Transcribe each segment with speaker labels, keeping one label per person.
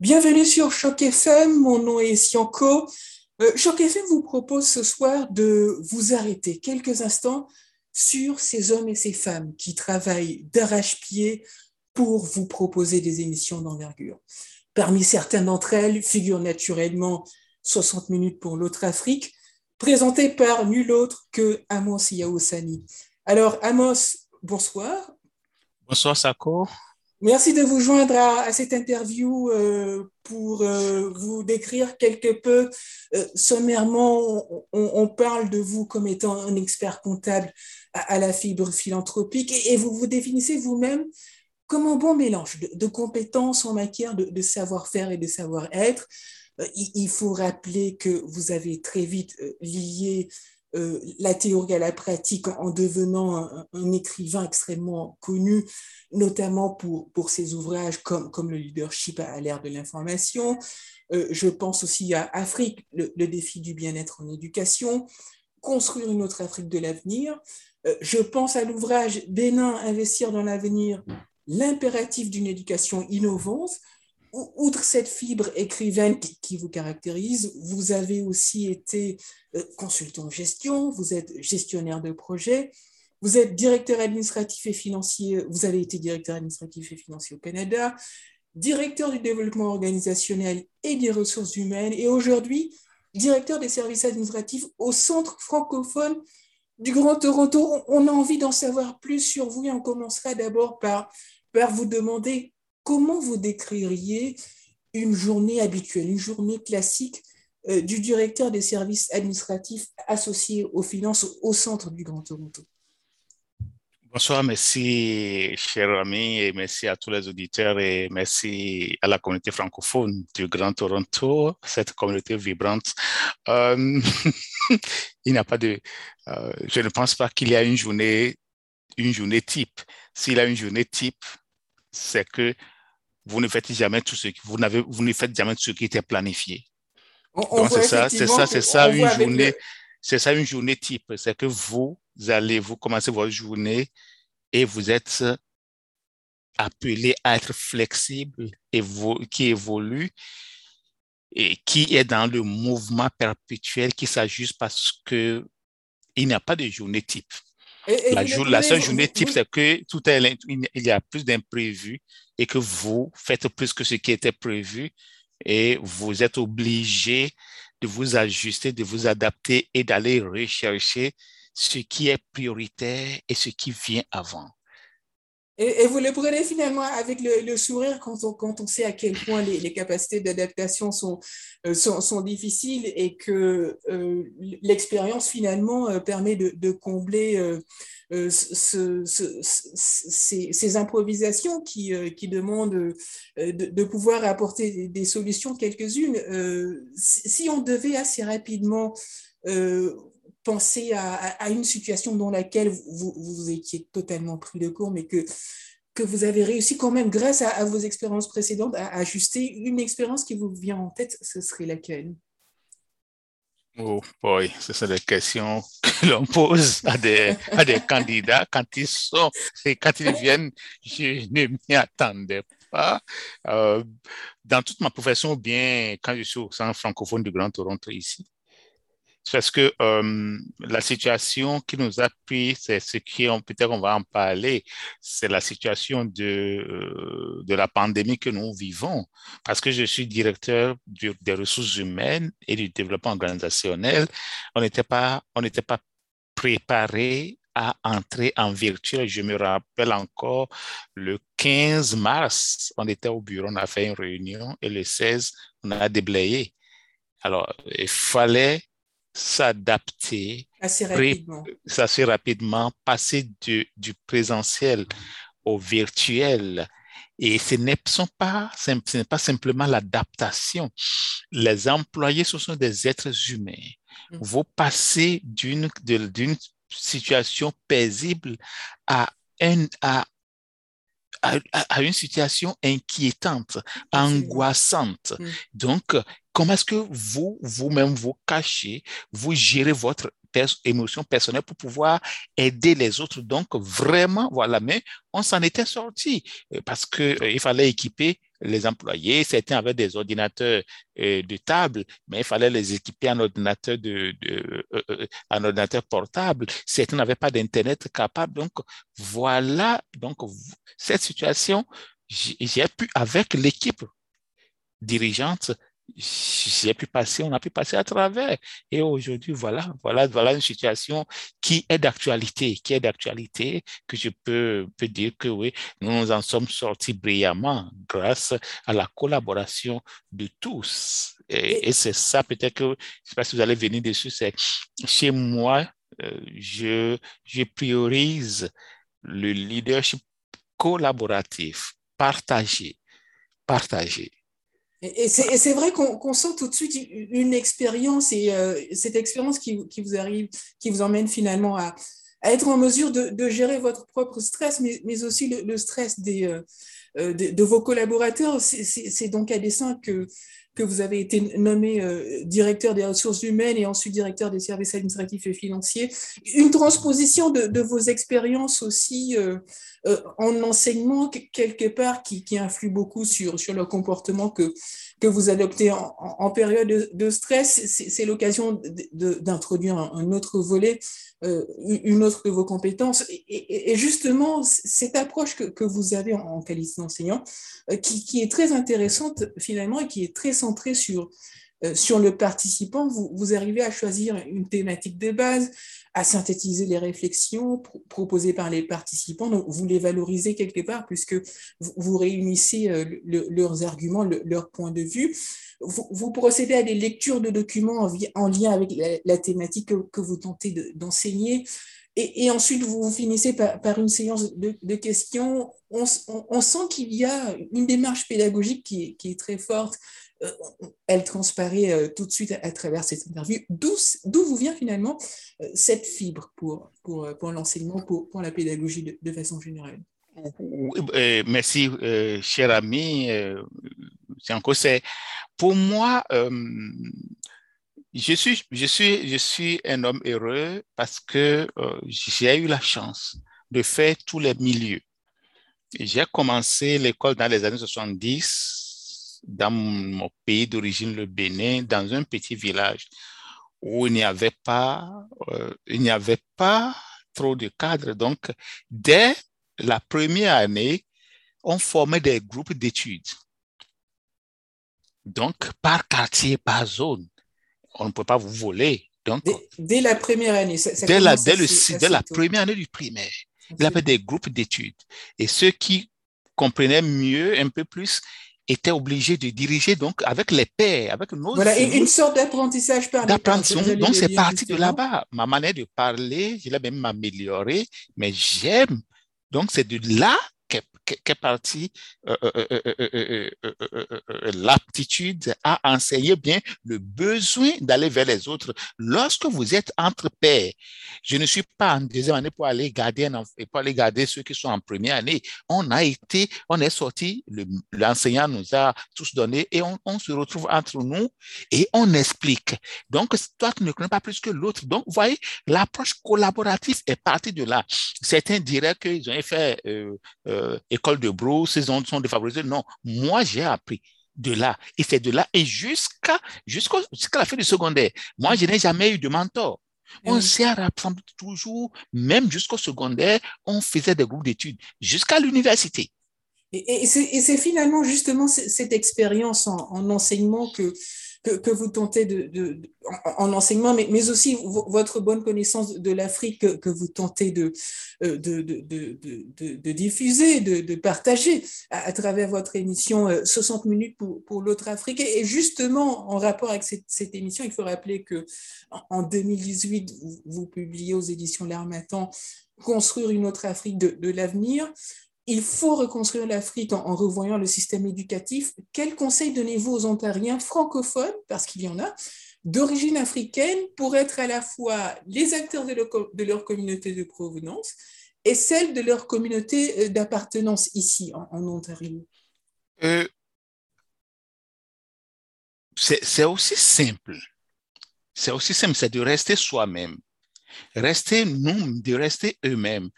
Speaker 1: Bienvenue sur Choc FM, mon nom est Sianco. Euh, Choc FM vous propose ce soir de vous arrêter quelques instants sur ces hommes et ces femmes qui travaillent d'arrache-pied pour vous proposer des émissions d'envergure. Parmi certaines d'entre elles figurent naturellement 60 minutes pour l'autre Afrique, présenté par nul autre que Amos Yaoussani. Alors, Amos, bonsoir.
Speaker 2: Bonsoir, Sako.
Speaker 1: Merci de vous joindre à, cette interview euh, pour euh, vous décrire quelque peu euh, sommairement. On, parle de vous comme étant un expert comptable à, la fibre philanthropique et, vous vous définissez vous-même comme un bon mélange de, compétences en matière de, savoir-faire et de savoir-être. il, faut rappeler que vous avez très vite lié euh, la théorie à la pratique en devenant un, écrivain extrêmement connu, notamment pour, pour ses ouvrages comme, comme le leadership à, l'ère de l'information. Euh, je pense aussi à Afrique, le, défi du bien-être en éducation, construire une autre Afrique de l'avenir. Euh, je pense à l'ouvrage Bénin, investir dans l'avenir, l'impératif d'une éducation innovante, outre cette fibre écrivaine qui, vous caractérise, vous avez aussi été euh, consultant en gestion, vous êtes gestionnaire de projet, vous êtes directeur administratif et financier, vous avez été directeur administratif et financier au Canada, directeur du développement organisationnel et des ressources humaines, et aujourd'hui, directeur des services administratifs au Centre francophone du Grand Toronto. On a envie d'en savoir plus sur vous et on commencera d'abord par, par vous demander comment vous décririez une journée habituelle, une journée classique euh, du directeur des services administratifs associés aux finances au centre du Grand Toronto?
Speaker 2: Bonsoir, merci, cher ami, et merci à tous les auditeurs et merci à la communauté francophone du Grand Toronto, cette communauté vibrante. Euh, il n'y a pas de, euh, je ne pense pas qu'il y a une journée, une journée type. S'il y a une journée type, c'est que vous ne faites jamais tout ce qui, vous n'avez, vous ne faites jamais ce qui était planifié. Donc c'est ça, c'est ça, c'est ça une journée, c'est ça une journée type. C'est que vous allez, vous commencez votre journée et vous êtes appelé à être flexible et qui évolue et qui est dans le mouvement perpétuel qui s'ajuste parce que il n'y a pas de journée type la, la, seule journée type, c'est que tout est, il y a plus d'imprévus et que vous faites plus que ce qui était prévu et vous êtes obligé de vous ajuster, de vous adapter et d'aller rechercher ce qui est prioritaire et ce qui vient avant.
Speaker 1: Et, vous le prenez finalement avec le, sourire quand on, sait à quel point les, capacités d'adaptation sont, euh, sont, difficiles et que euh, l'expérience finalement euh, permet de, combler ce, ces, improvisations qui, demandent de, de, pouvoir apporter des, solutions quelques-unes. si on devait assez rapidement penser à, une situation dans laquelle vous, vous, étiez totalement pris de court, mais que, que vous avez réussi quand même, grâce à, vos expériences précédentes, à ajuster une expérience qui vous vient en tête, ce serait laquelle?
Speaker 2: Oh boy, ce sont des questions que l'on pose à des, à des candidats quand ils sont, et quand ils viennent, je ne m'y attendais pas. Euh, dans toute ma profession, bien quand je suis au centre francophone du Grand Toronto ici, parce que euh, la situation qui nous a pris, c'est ce qui, peut-être on va en parler, c'est la situation de, euh, de la pandémie que nous vivons. Parce que je suis directeur des ressources humaines et du développement organisationnel, on n'était pas, on n'était pas préparé à entrer en virtuel. Je me rappelle encore le 15 mars, on était au bureau, on a fait une réunion et le 16, on a déblayé. Alors, il fallait s'adapter
Speaker 1: assez rapidement.
Speaker 2: assez rapidement, passer du, du présentiel au virtuel. Et ce n'est pas, ce pas simplement l'adaptation. Les employés, ce sont des êtres humains. Mm. Vous passez d'une, d'une situation paisible à, un, à à, une situation inquiétante, angoissante. Mm. Donc, comment est-ce que vous, vous-même, vous cachez, vous gérez votre émotions personnelles pour pouvoir aider les autres? Donc, vraiment, voilà, mais on s'en était sorti euh, parce qu'il euh, fallait équiper les employés. Certains avaient des ordinateurs euh, de table, mais il fallait les équiper en ordinateur, en ordinateur portable. Certains n'avaient pas d'Internet capable. Donc, voilà, donc, cette situation, j'ai pu, avec l'équipe dirigeante, j'ai pu passer, on a pu passer à travers. Et aujourd'hui, voilà, voilà, voilà une situation qui est d'actualité, qui est d'actualité, que je peux, peux dire que oui, nous nous en sommes sortis brillamment grâce à la collaboration de tous. Et, c'est ça, peut-être que, je ne sais pas si vous allez venir dessus, c'est chez moi, euh, je, je priorise le leadership collaboratif, partagé, partagé.
Speaker 1: Et, c'est vrai qu'on sent tout de suite une expérience et euh, cette expérience qui, vous arrive, qui vous emmène finalement à, être en mesure de, gérer votre propre stress, mais, aussi le, stress des, euh, euh, de, vos collaborateurs. C'est donc à dessein que, que vous avez été nommé directeur des ressources humaines et ensuite directeur des services administratifs et financiers. Une transposition de, vos expériences aussi euh, en enseignement quelque part qui, qui, influe beaucoup sur, sur le comportement que, que vous adoptez en, période de, stress. C'est l'occasion d'introduire un, autre volet, euh, une autre de vos compétences. Et, justement, cette approche que, vous avez en, qualité d'enseignant, euh, qui, est très intéressante finalement et qui est très centrée sur, sur le participant, vous, arrivez à choisir une thématique de base, à synthétiser les réflexions proposées par les participants. Donc, vous les valorisez quelque part puisque vous, réunissez euh, leurs arguments, leur point de vue. Vous, procédez à des lectures de documents en, lien avec la, thématique que, vous tentez d'enseigner. et, ensuite, vous finissez par, une séance de, questions. On, sent qu'il y a une démarche pédagogique qui est très forte, elle transparaît euh, tout de suite à, travers cette interview. D'où vous vient finalement euh, cette fibre pour, pour, pour l'enseignement, pour, pour, la pédagogie de, façon générale?
Speaker 2: Merci, cher ami. c'est pour moi, je suis, je, suis, je suis un homme heureux parce que j'ai eu la chance de faire tous les milieux. J'ai commencé l'école dans les années 70 dans mon pays d'origine, le Bénin, dans un petit village où il n'y avait pas, euh, il n'y avait pas trop de cadres. Donc, dès la première année, on formait des groupes d'études. Donc, par quartier, par zone. On ne peut pas vous voler. Donc,
Speaker 1: dès, la première année.
Speaker 2: dès, la, dès, le, dès la première année du primaire, il y avait des groupes d'études. Et ceux qui comprenaient mieux, un peu plus, était obligé de diriger donc avec les pairs, avec nos
Speaker 1: Voilà, une sorte d'apprentissage par
Speaker 2: D'apprentissage. Donc, c'est parti de là-bas. Ma manière de parler, je l'ai même améliorée, mais j'aime. Donc, c'est de là partie l'aptitude à enseigner bien le besoin d'aller vers les autres. Lorsque vous êtes entre pairs, je ne suis pas en deuxième année pour aller garder garder ceux qui sont en première année. On a été, on est sorti, l'enseignant nous a tous donné et on, se retrouve entre nous et on explique. Donc, toi, tu ne connais pas plus que l'autre. Donc, vous voyez, l'approche collaborative est partie de là. Certains diraient qu'ils ont fait euh, euh, école de brousse, ces zones sont défavorisées. Non, moi, j'ai appris de là. Et c'est de là et jusqu'à jusqu'à la fin du secondaire. Moi, je n'ai jamais eu de mentor. On s'est rassemblés toujours, même jusqu'au secondaire, on faisait des groupes d'études jusqu'à l'université.
Speaker 1: Et, c'est finalement justement cette expérience en enseignement que, que, vous tentez de, en, enseignement, mais, mais, aussi votre bonne connaissance de l'Afrique que, vous tentez de, de, de diffuser, de, partager à, travers votre émission 60 euh, minutes pour, pour l'autre Afrique. Et justement, en rapport avec cette, cette, émission, il faut rappeler que en 2018, vous, vous publiez aux éditions L'Armatan Construire une autre Afrique de, l'avenir il faut reconstruire l'Afrique en, revoyant le système éducatif. Quel conseil donnez-vous aux Ontariens francophones, parce qu'il y en a, d'origine africaine, pour être à la fois les acteurs de leur, communauté de provenance et celle de leur communauté euh, d'appartenance ici, en, Ontario? Euh,
Speaker 2: C'est aussi simple. C'est aussi simple, c'est de rester soi-même. Rester nous, de rester eux-mêmes.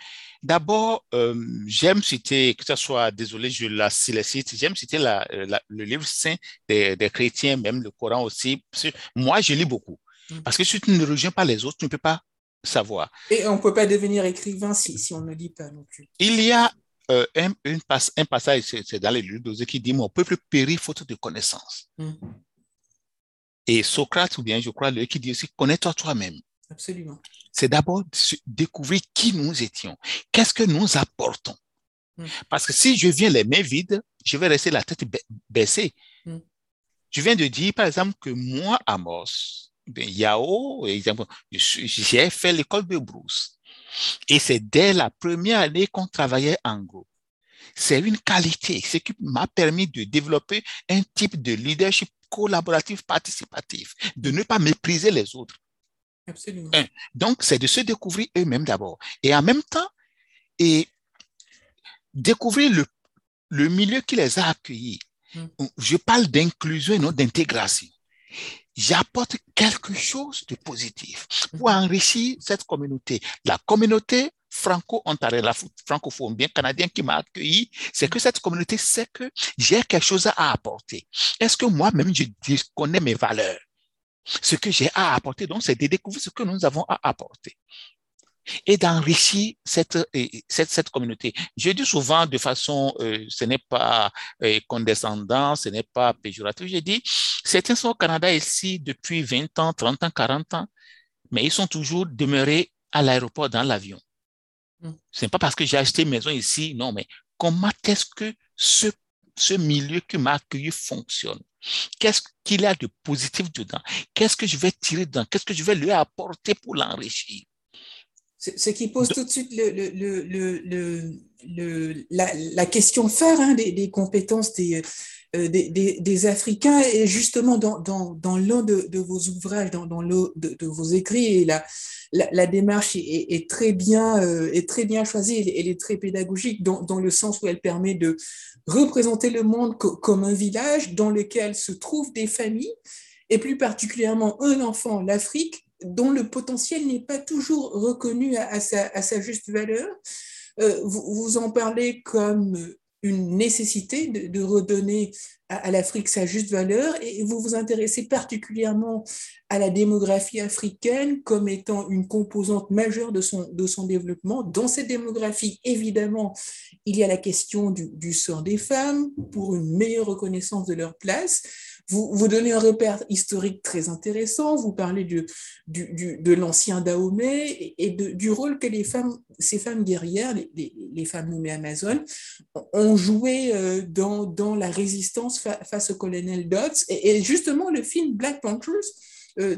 Speaker 2: D'abord, euh, j'aime citer, que ce soit, désolé, je la cite, j'aime citer la, le livre saint des, des, chrétiens, même le Coran aussi. moi, je lis beaucoup. Mm. Parce que si tu ne rejoins pas les autres, tu ne peux pas savoir.
Speaker 1: Et on ne peut pas devenir écrivain si, si on ne lit pas non plus.
Speaker 2: Il y a euh, un, une un, passage, c'est dans les livres qui dit Mon peuple périt faute de connaissance. Mm. Et Socrate, ou bien je crois, lui qui dit aussi Connais-toi toi-même.
Speaker 1: Absolument.
Speaker 2: C'est d'abord découvrir qui nous étions, qu'est-ce que nous apportons? Mm. Parce que si je viens les mains vides, je vais rester la tête baissée. Mm. Je viens de dire, par exemple, que moi, Amos, ben, Yao, j'ai fait l'école de Bruce. Et c'est dès la première année qu'on travaillait en groupe. C'est une qualité, ce qui m'a permis de développer un type de leadership collaboratif participatif, de ne pas mépriser les autres.
Speaker 1: Absolument.
Speaker 2: Donc, c'est de se découvrir eux-mêmes d'abord. Et en même temps, et découvrir le, le milieu qui les a accueillis. Mm. Je parle d'inclusion et non d'intégration j'apporte quelque chose de positif pour mhm. enrichir cette communauté. La communauté franco-ontarienne, la francophone, bien canadienne qui m'a accueilli, c'est que cette communauté sait que j'ai quelque chose à apporter. Est-ce que moi-même, je connais mes valeurs? Ce que j'ai à apporter, donc, c'est de découvrir ce que nous avons à apporter et d'enrichir cette, cette, cette, communauté. Je dis souvent de façon, euh, ce n'est pas euh, condescendant, ce n'est pas péjoratif, je dis, certains sont au Canada ici depuis 20 ans, 30 ans, 40 ans, mais ils sont toujours demeurés à l'aéroport dans l'avion. Mm. Ce n'est pas parce que j'ai acheté une maison ici, non, mais comment est-ce que ce, ce milieu qui m'a accueilli fonctionne? Qu'est-ce qu'il y a de positif dedans? Qu'est-ce que je vais tirer dedans? Qu'est-ce que je vais lui apporter pour l'enrichir?
Speaker 1: Ce qui pose tout de suite le, le, le, la, la, question phare hein, des, des, compétences des, euh, des, des, Africains. Et justement, dans, dans, dans l'un de, de, vos ouvrages, dans, dans l'un de, de, vos écrits, et la, la, démarche est, très bien, euh, est très bien choisie, elle, est très pédagogique dans, le sens où elle permet de représenter le monde comme un village dans lequel se trouvent des familles, et plus particulièrement un enfant, l'Afrique, dont le potentiel n'est pas toujours reconnu à, sa, juste valeur. Euh, vous, en parlez comme une nécessité de, redonner à, l'Afrique sa juste valeur et vous vous intéressez particulièrement à la démographie africaine comme étant une composante majeure de son, de son développement. Dans cette démographie, évidemment, il y a la question du, du sort des femmes pour une meilleure reconnaissance de leur place vous, vous donnez un repère historique très intéressant, vous parlez de l'ancien Dahomey et, du rôle que les femmes, ces femmes guerrières, les, les, femmes nommées Amazones, ont joué euh, dans, dans la résistance face au colonel Dodds. Et, justement, le film Black Panthers,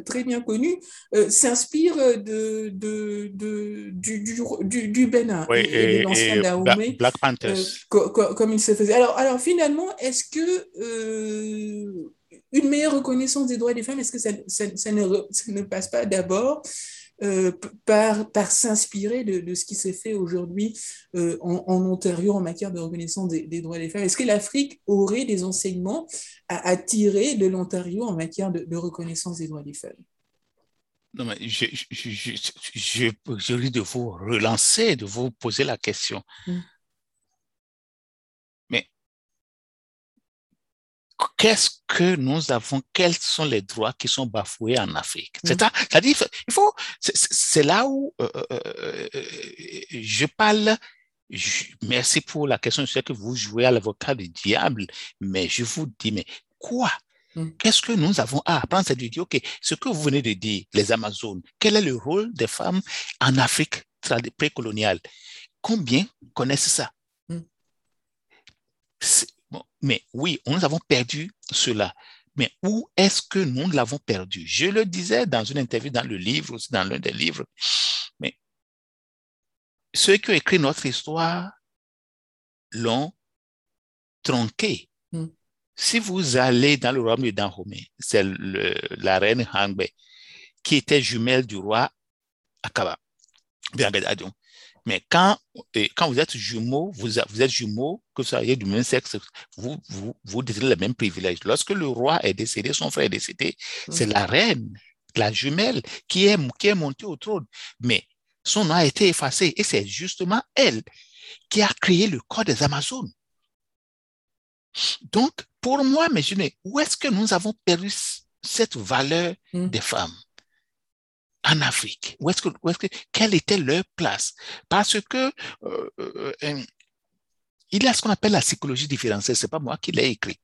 Speaker 1: très bien connu, euh, s'inspire de, de, de, du, du, du, Bénin
Speaker 2: et, de l'ancien Dahomey. Black Panthers.
Speaker 1: comme il se faisait. Alors, alors finalement, est-ce que une meilleure reconnaissance des droits des femmes, est-ce que ça, ne, passe pas d'abord euh, par, par s'inspirer de, ce qui s'est fait aujourd'hui euh, en, Ontario en matière de reconnaissance des, droits des femmes Est-ce que l'Afrique aurait des enseignements à, tirer de l'Ontario en matière de, reconnaissance des droits des femmes?
Speaker 2: Non, mais je, je, je, de vous relancer, de vous poser la question. Mm. Qu'est-ce que nous avons, quels sont les droits qui sont bafoués en Afrique. Mm. C'est-à-dire, il faut, c'est là où euh, euh, euh, je parle. merci pour la question. Je sais que vous jouez à l'avocat du diable, mais je vous dis, mais quoi? Mm. Qu'est-ce que nous avons à apprendre? C'est de dire, OK, ce que vous venez de dire, les Amazones, quel est le rôle des femmes en Afrique précoloniale? Combien connaissent ça? Mm. Mais oui, nous avons perdu cela. Mais où est-ce que nous l'avons perdu? Je le disais dans une interview dans le livre, aussi dans l'un des livres. Mais ceux qui ont écrit notre histoire l'ont tronqué. Hmm. Si vous allez dans le royaume de Dahomey, c'est la reine Hangbe qui était jumelle du roi Akaba. Mais quand, quand vous êtes jumeaux, vous, vous êtes jumeaux, que vous soyez du même sexe, vous, vous, vous détenez les mêmes privilèges. Lorsque le roi est décédé, son frère est décédé, c'est la reine la jumelle qui est, qui est montée au trône. Mais son nom a été effacé et c'est justement elle qui a créé le corps des Amazones. Donc, pour moi, imaginez, où est-ce que nous avons perdu cette valeur mm. des femmes? En Afrique? Où est-ce que, est que, Quelle était leur place? Parce que euh, euh, euh, il y a ce qu'on appelle la psychologie différentielle. C'est pas moi qui l'ai écrit,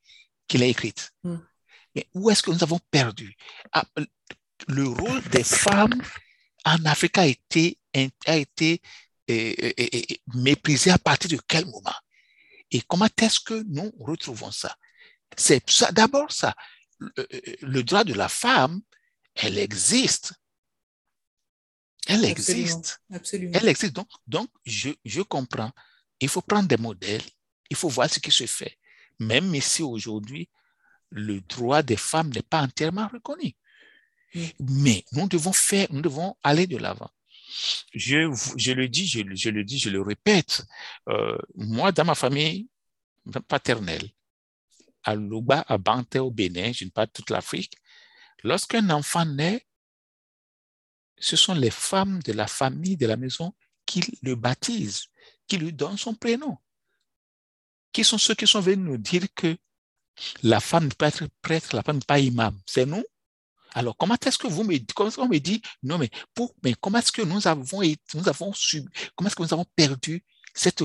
Speaker 2: qui l'ai écrite. Mm. Mais où est-ce que nous avons perdu? Ah, Le rôle des femmes en Afrique a été, a été méprisé à partir de quel moment? Et comment est-ce que nous retrouvons ça? C'est ça, d'abord ça. Le, droit de la femme, elle existe. Elle existe.
Speaker 1: Absolument.
Speaker 2: Elle existe. Donc, donc je, je comprends. Il faut prendre des modèles. Il faut voir ce qui se fait. Même ici aujourd'hui, le droit des femmes n'est pas entièrement reconnu. Mais nous devons faire, nous devons aller de l'avant. Je, je le dis, je, je, le dis, je le répète. Euh, moi, dans ma famille paternelle, à Luba, à Banté, au Bénin, je ne parle pas toute l'Afrique, lorsqu'un enfant naît, ce sont les femmes de la famille, de la maison, qui le baptisent, qui lui donnent son prénom. Qui sont ceux qui sont venus nous dire que la femme ne peut être prêtre, la femme ne peut pas imam. C'est nous? Alors, comment est-ce que vous me, comment on me dit, non, mais, comment est-ce que nous avons, nous avons subi, comment est-ce que nous avons perdu cette,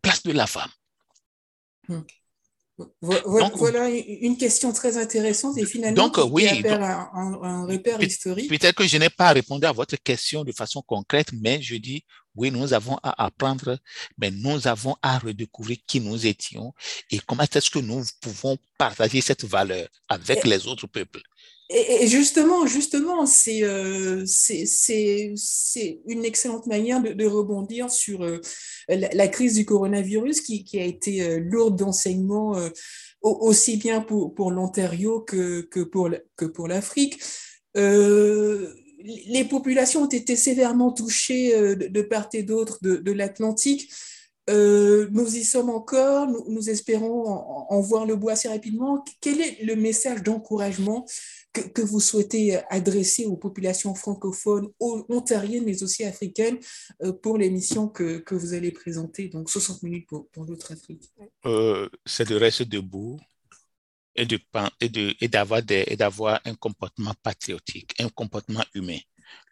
Speaker 2: place de la femme?
Speaker 1: Voilà une question très intéressante et finalement
Speaker 2: donc, oui,
Speaker 1: un, un, repère historique.
Speaker 2: Peut-être que je n'ai pas répondu à votre question de façon concrète, mais je dis oui, nous avons à apprendre, mais nous avons à redécouvrir qui nous étions et comment est-ce que nous pouvons partager cette valeur avec les autres peuples.
Speaker 1: Et, justement, justement, c'est euh, une excellente manière de, rebondir sur euh, la, crise du coronavirus qui, qui a été euh, lourde d'enseignements aussi bien pour, pour l'Ontario que, que, pour, que pour l'Afrique. les populations ont été sévèrement touchées de, part et d'autre de, de l'Atlantique. nous y sommes encore, nous, espérons en, voir le bois assez rapidement. Quel est le message d'encouragement que, vous souhaitez adresser aux populations francophones, ontariennes, mais aussi africaines, euh, pour l'émission que, que, vous allez présenter, donc 60 minutes pour, pour l'autre Afrique
Speaker 2: euh, C'est de rester debout et d'avoir de, et et d'avoir un comportement patriotique, un comportement humain.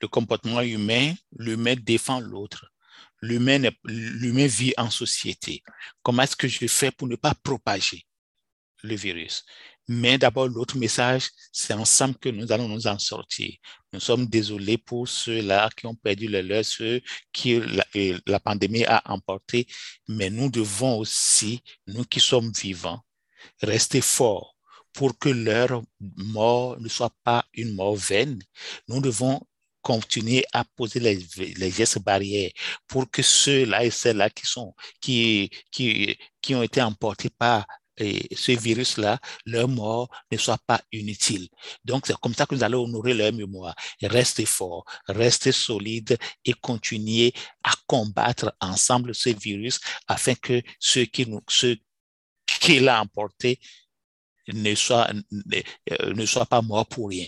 Speaker 2: Le comportement humain, l'humain défend l'autre. L'humain vit en société. Comment est-ce que je fais pour ne pas propager? Le virus mais d'abord, l'autre message, c'est ensemble que nous allons nous en sortir. Nous sommes désolés pour ceux-là qui ont perdu le leur, ceux qui la, pandémie a emporté, mais nous devons aussi, nous qui sommes vivants, rester forts pour que leur mort ne soit pas une mort vaine. Nous devons continuer à poser les, les gestes barrières pour que ceux-là et celles-là qui qui, qui, qui ont été emportés par et ce virus-là, leur mort ne soit pas inutile. Donc, c'est comme ça que nous allons honorer leur mémoire. Rester fort, rester solide et continuer à combattre ensemble ce virus afin que ceux qui nous, l'ont emporté ne soient, ne, ne soient pas morts pour rien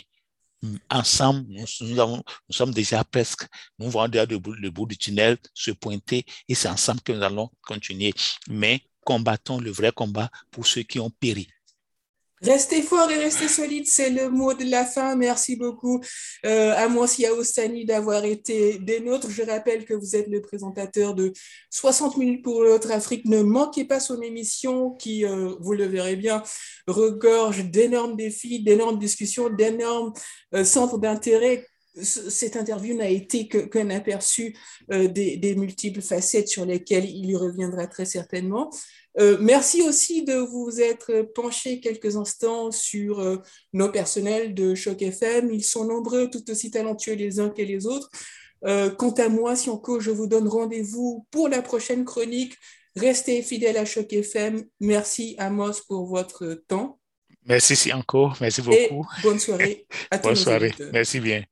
Speaker 2: ensemble, nous, sommes déjà presque, nous voyons déjà le bout du tunnel se pointer et c'est ensemble que nous allons continuer. Mais combattons le vrai combat pour ceux qui ont péri.
Speaker 1: Restez fort et restez solide, c'est le mot de la fin. Merci beaucoup euh, à Yaostani d'avoir été des nôtres. Je rappelle que vous êtes le présentateur de 60 minutes pour l'autre Afrique. Ne manquez pas son émission qui, euh, vous le verrez bien, regorge d'énormes défis, d'énormes discussions, d'énormes euh, centres d'intérêt cette interview n'a été qu'un aperçu euh, des, multiples facettes sur lesquelles il y reviendra très certainement. Euh, merci aussi de vous être penché quelques instants sur euh, nos personnels de Choc FM. Ils sont nombreux, tout aussi talentueux les uns que les autres. quant à moi, si encore je vous donne rendez-vous pour la prochaine chronique. Restez fidèles à Choc FM. Merci Amos pour votre temps.
Speaker 2: Merci encore. Merci beaucoup.
Speaker 1: bonne soirée
Speaker 2: à tous. Bonne soirée. Merci bien.